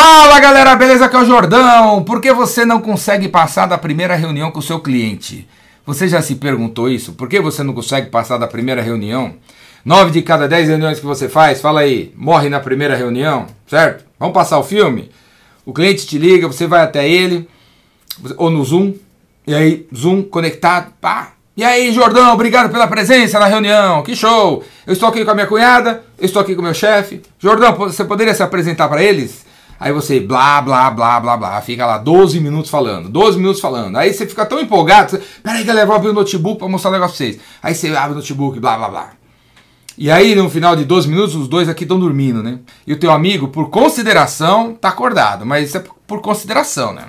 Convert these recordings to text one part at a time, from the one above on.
Fala galera, beleza? Aqui é o Jordão. Por que você não consegue passar da primeira reunião com o seu cliente? Você já se perguntou isso? Por que você não consegue passar da primeira reunião? Nove de cada dez reuniões que você faz, fala aí, morre na primeira reunião, certo? Vamos passar o filme? O cliente te liga, você vai até ele, ou no Zoom, e aí, Zoom conectado, pá. E aí, Jordão, obrigado pela presença na reunião, que show! Eu estou aqui com a minha cunhada, eu estou aqui com o meu chefe. Jordão, você poderia se apresentar para eles? Aí você blá, blá, blá, blá, blá, fica lá 12 minutos falando, 12 minutos falando. Aí você fica tão empolgado, você, peraí galera, vou abrir o notebook para mostrar um negócio pra vocês. Aí você abre o notebook, blá, blá, blá. E aí, no final de 12 minutos, os dois aqui estão dormindo, né? E o teu amigo, por consideração, tá acordado, mas isso é por consideração, né?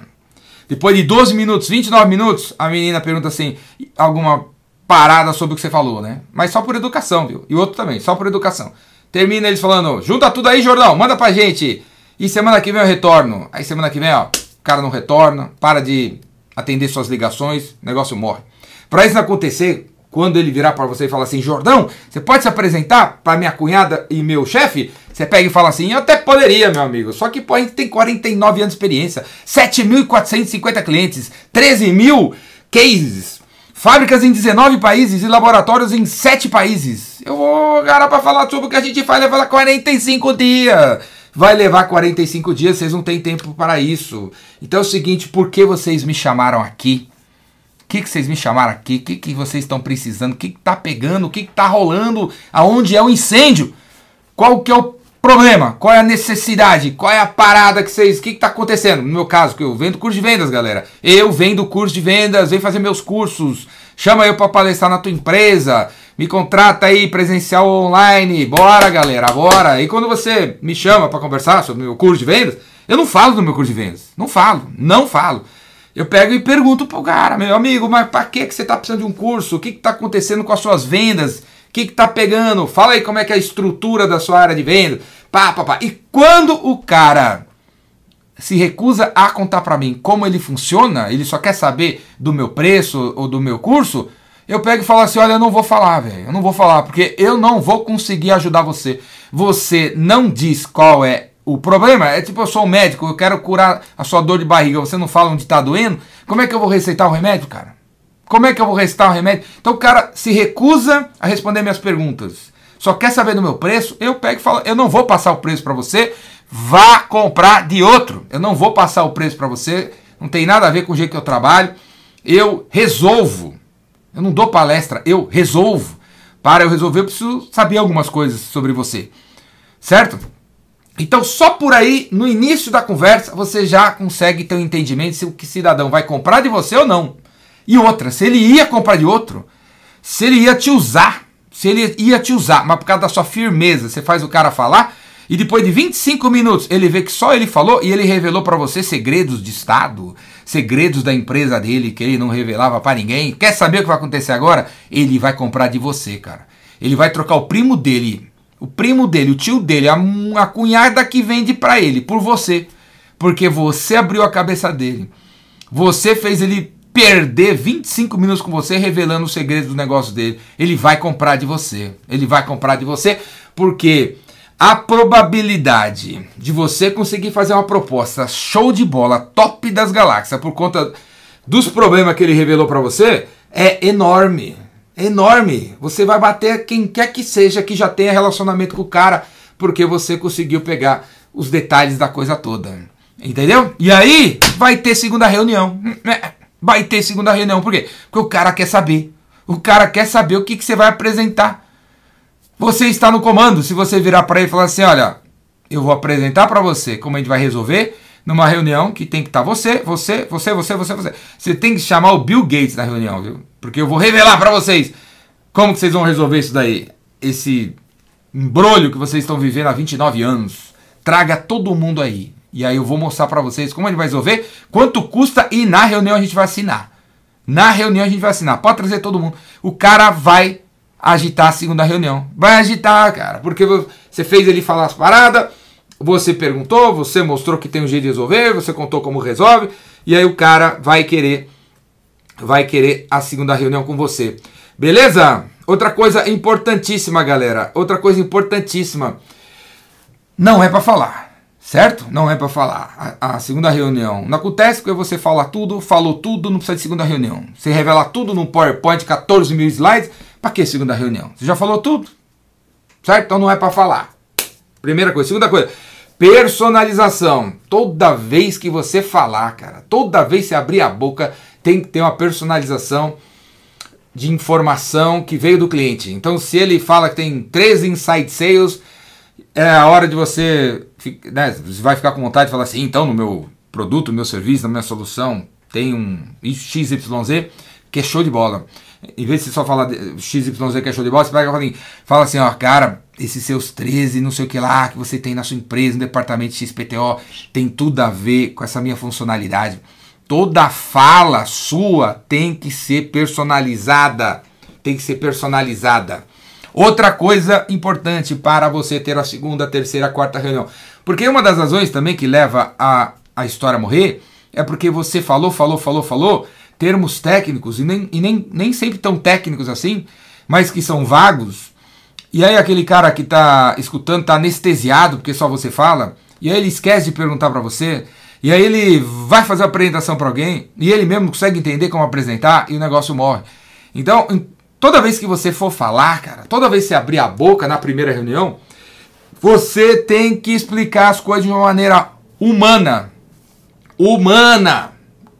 Depois de 12 minutos, 29 minutos, a menina pergunta assim, alguma parada sobre o que você falou, né? Mas só por educação, viu? E o outro também, só por educação. Termina eles falando, junta tudo aí, Jordão, manda pra gente. E semana que vem eu retorno. Aí semana que vem, ó, o cara não retorna, para de atender suas ligações, o negócio morre. Para isso não acontecer, quando ele virar para você e falar assim, Jordão, você pode se apresentar para minha cunhada e meu chefe? Você pega e fala assim, eu até poderia, meu amigo. Só que pô, a gente tem 49 anos de experiência, 7.450 clientes, 13 mil cases, fábricas em 19 países e laboratórios em 7 países. Eu vou, cara, para falar sobre o que a gente faz, levar 45 dias. Vai levar 45 dias, vocês não têm tempo para isso. Então é o seguinte, por que vocês me chamaram aqui? que, que vocês me chamaram aqui? O que, que vocês estão precisando? O que, que tá pegando? O que, que tá rolando? Aonde é o incêndio? Qual que é o problema? Qual é a necessidade? Qual é a parada que vocês. O que, que tá acontecendo? No meu caso, que eu vendo curso de vendas, galera. Eu vendo curso de vendas, vem fazer meus cursos. Chama eu para palestrar na tua empresa. Me contrata aí presencial online. Bora, galera, bora. E quando você me chama para conversar sobre o meu curso de vendas, eu não falo do meu curso de vendas. Não falo, não falo. Eu pego e pergunto pro cara, meu amigo, mas para que, que você está precisando de um curso? O que está acontecendo com as suas vendas? O que está pegando? Fala aí como é que é a estrutura da sua área de venda. Pá, pá, pá. E quando o cara se recusa a contar para mim como ele funciona, ele só quer saber do meu preço ou do meu curso, eu pego e falo assim: olha, eu não vou falar, velho. Eu não vou falar, porque eu não vou conseguir ajudar você. Você não diz qual é o problema é tipo, eu sou um médico, eu quero curar a sua dor de barriga, você não fala onde está doendo, como é que eu vou receitar o remédio, cara? Como é que eu vou receitar o remédio? Então o cara se recusa a responder minhas perguntas. Só quer saber do meu preço, eu pego e falo, eu não vou passar o preço para você, vá comprar de outro. Eu não vou passar o preço para você, não tem nada a ver com o jeito que eu trabalho. Eu resolvo. Eu não dou palestra, eu resolvo. Para eu resolver, eu preciso saber algumas coisas sobre você. Certo? Então, só por aí, no início da conversa, você já consegue ter um entendimento se o que cidadão vai comprar de você ou não. E outra, se ele ia comprar de outro, se ele ia te usar, se ele ia te usar, mas por causa da sua firmeza, você faz o cara falar, e depois de 25 minutos ele vê que só ele falou e ele revelou para você segredos de Estado, segredos da empresa dele que ele não revelava para ninguém. Quer saber o que vai acontecer agora? Ele vai comprar de você, cara. Ele vai trocar o primo dele o primo dele, o tio dele, a, a cunhada que vende para ele, por você. Porque você abriu a cabeça dele. Você fez ele perder 25 minutos com você revelando os segredos do negócio dele. Ele vai comprar de você. Ele vai comprar de você porque a probabilidade de você conseguir fazer uma proposta show de bola, top das galáxias, por conta dos problemas que ele revelou para você, é enorme enorme. Você vai bater quem quer que seja que já tenha relacionamento com o cara, porque você conseguiu pegar os detalhes da coisa toda. Entendeu? E aí vai ter segunda reunião. Vai ter segunda reunião. Por quê? Porque o cara quer saber. O cara quer saber o que, que você vai apresentar. Você está no comando. Se você virar para ele e falar assim: olha, eu vou apresentar para você como a gente vai resolver numa reunião que tem que estar tá você, você, você, você, você, você. Você tem que chamar o Bill Gates na reunião, viu? Porque eu vou revelar para vocês como que vocês vão resolver isso daí. Esse embrolho que vocês estão vivendo há 29 anos. Traga todo mundo aí. E aí eu vou mostrar para vocês como ele vai resolver, quanto custa e na reunião a gente vai assinar. Na reunião a gente vai assinar. Pode trazer todo mundo. O cara vai agitar a segunda reunião. Vai agitar, cara. Porque você fez ele falar as paradas, você perguntou, você mostrou que tem um jeito de resolver, você contou como resolve, e aí o cara vai querer vai querer a segunda reunião com você. Beleza? Outra coisa importantíssima, galera. Outra coisa importantíssima. Não é para falar. Certo? Não é para falar. A, a, segunda reunião não acontece porque você fala tudo, falou tudo, não precisa de segunda reunião. Você revela tudo num PowerPoint, 14 mil slides, para que segunda reunião? Você já falou tudo? Certo? Então não é para falar. Primeira coisa. Segunda coisa, personalização. Toda vez que você falar, cara, toda vez que você abrir a boca, tem que ter uma personalização de informação que veio do cliente. Então, se ele fala que tem 13 inside sales, é a hora de você, né, você vai ficar com vontade de falar assim, então no meu produto, no meu serviço, na minha solução, tem um XYZ que é show de bola. Em vez de você só falar XYZ que é show de bola, você pega e fala assim, ó, cara, esses seus 13, não sei o que lá, que você tem na sua empresa, no departamento XPTO, tem tudo a ver com essa minha funcionalidade. Toda fala sua tem que ser personalizada. Tem que ser personalizada. Outra coisa importante para você ter a segunda, terceira, quarta reunião. Porque uma das razões também que leva a, a história a morrer é porque você falou, falou, falou, falou, termos técnicos, e nem, e nem, nem sempre tão técnicos assim, mas que são vagos. E aí aquele cara que está escutando está anestesiado porque só você fala, e aí ele esquece de perguntar para você, e aí ele vai fazer a apresentação para alguém e ele mesmo consegue entender como apresentar e o negócio morre. Então, toda vez que você for falar, cara, toda vez que você abrir a boca na primeira reunião, você tem que explicar as coisas de uma maneira humana. Humana.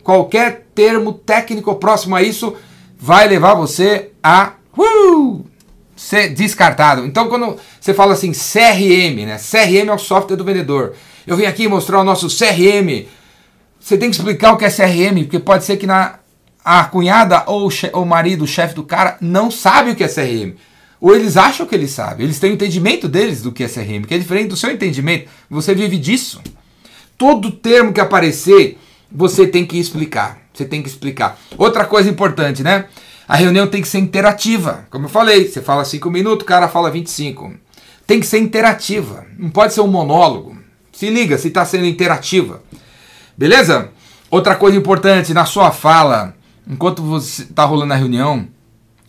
Qualquer termo técnico próximo a isso vai levar você a uh, ser descartado. Então, quando você fala assim, CRM, né? CRM é o software do vendedor. Eu vim aqui mostrar o nosso CRM. Você tem que explicar o que é CRM, porque pode ser que na, a cunhada ou o marido, o chefe do cara, não sabe o que é CRM. Ou eles acham que eles sabem. Eles têm o entendimento deles do que é CRM, que é diferente do seu entendimento. Você vive disso. Todo termo que aparecer, você tem que explicar. Você tem que explicar. Outra coisa importante, né? A reunião tem que ser interativa. Como eu falei, você fala 5 minutos, o cara fala 25. Tem que ser interativa. Não pode ser um monólogo. Se liga, se está sendo interativa. Beleza? Outra coisa importante, na sua fala, enquanto você está rolando a reunião,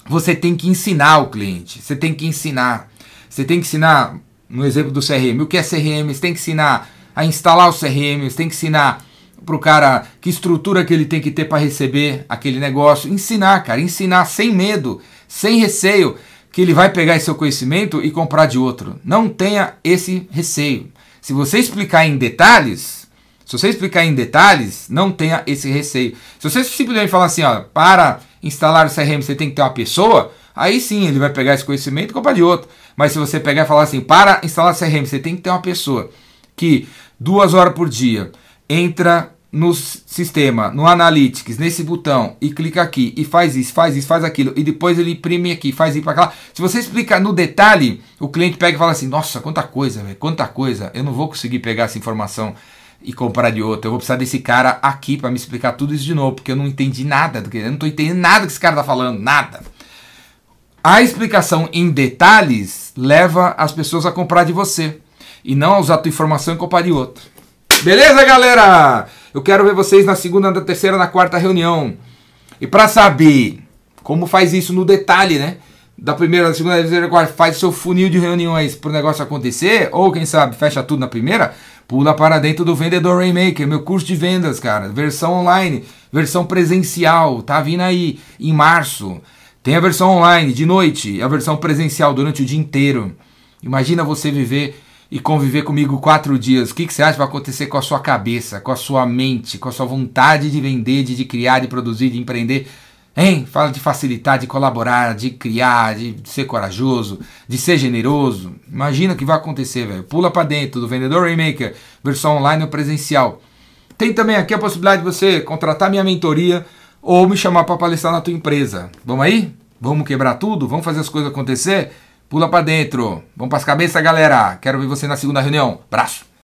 você tem que ensinar o cliente. Você tem que ensinar. Você tem que ensinar, no exemplo do CRM, o que é CRM, você tem que ensinar a instalar o CRM, você tem que ensinar para o cara que estrutura que ele tem que ter para receber aquele negócio. Ensinar, cara, ensinar sem medo, sem receio, que ele vai pegar esse seu conhecimento e comprar de outro. Não tenha esse receio. Se você explicar em detalhes, se você explicar em detalhes, não tenha esse receio. Se você simplesmente falar assim, ó, para instalar o CRM você tem que ter uma pessoa, aí sim ele vai pegar esse conhecimento e comprar de outro. Mas se você pegar e falar assim, para instalar o CRM você tem que ter uma pessoa que duas horas por dia entra no sistema, no Analytics, nesse botão e clica aqui e faz isso, faz isso, faz aquilo e depois ele imprime aqui, faz isso para cá. Se você explicar no detalhe, o cliente pega e fala assim: "Nossa, quanta coisa, quanta coisa. Eu não vou conseguir pegar essa informação e comprar de outro. Eu vou precisar desse cara aqui para me explicar tudo isso de novo, porque eu não entendi nada, eu não estou entendendo nada que esse cara está falando, nada." A explicação em detalhes leva as pessoas a comprar de você e não a usar a tua informação e comprar de outro. Beleza, galera? Eu quero ver vocês na segunda, na terceira, na quarta reunião. E para saber como faz isso no detalhe, né? Da primeira, da segunda, da terceira, da quarta, faz seu funil de reuniões para o negócio acontecer, ou quem sabe fecha tudo na primeira, pula para dentro do Vendedor Rainmaker, meu curso de vendas, cara. Versão online, versão presencial, tá vindo aí em março. Tem a versão online de noite a versão presencial durante o dia inteiro. Imagina você viver e conviver comigo quatro dias, o que, que você acha que vai acontecer com a sua cabeça, com a sua mente, com a sua vontade de vender, de, de criar, de produzir, de empreender? Hein? Fala de facilitar, de colaborar, de criar, de ser corajoso, de ser generoso. Imagina o que vai acontecer, velho. Pula para dentro do Vendedor Remaker, versão online ou presencial. Tem também aqui a possibilidade de você contratar minha mentoria ou me chamar para palestrar na tua empresa. Vamos aí? Vamos quebrar tudo? Vamos fazer as coisas acontecer? Pula para dentro. Vamos para as cabeças, galera. Quero ver você na segunda reunião. Braço.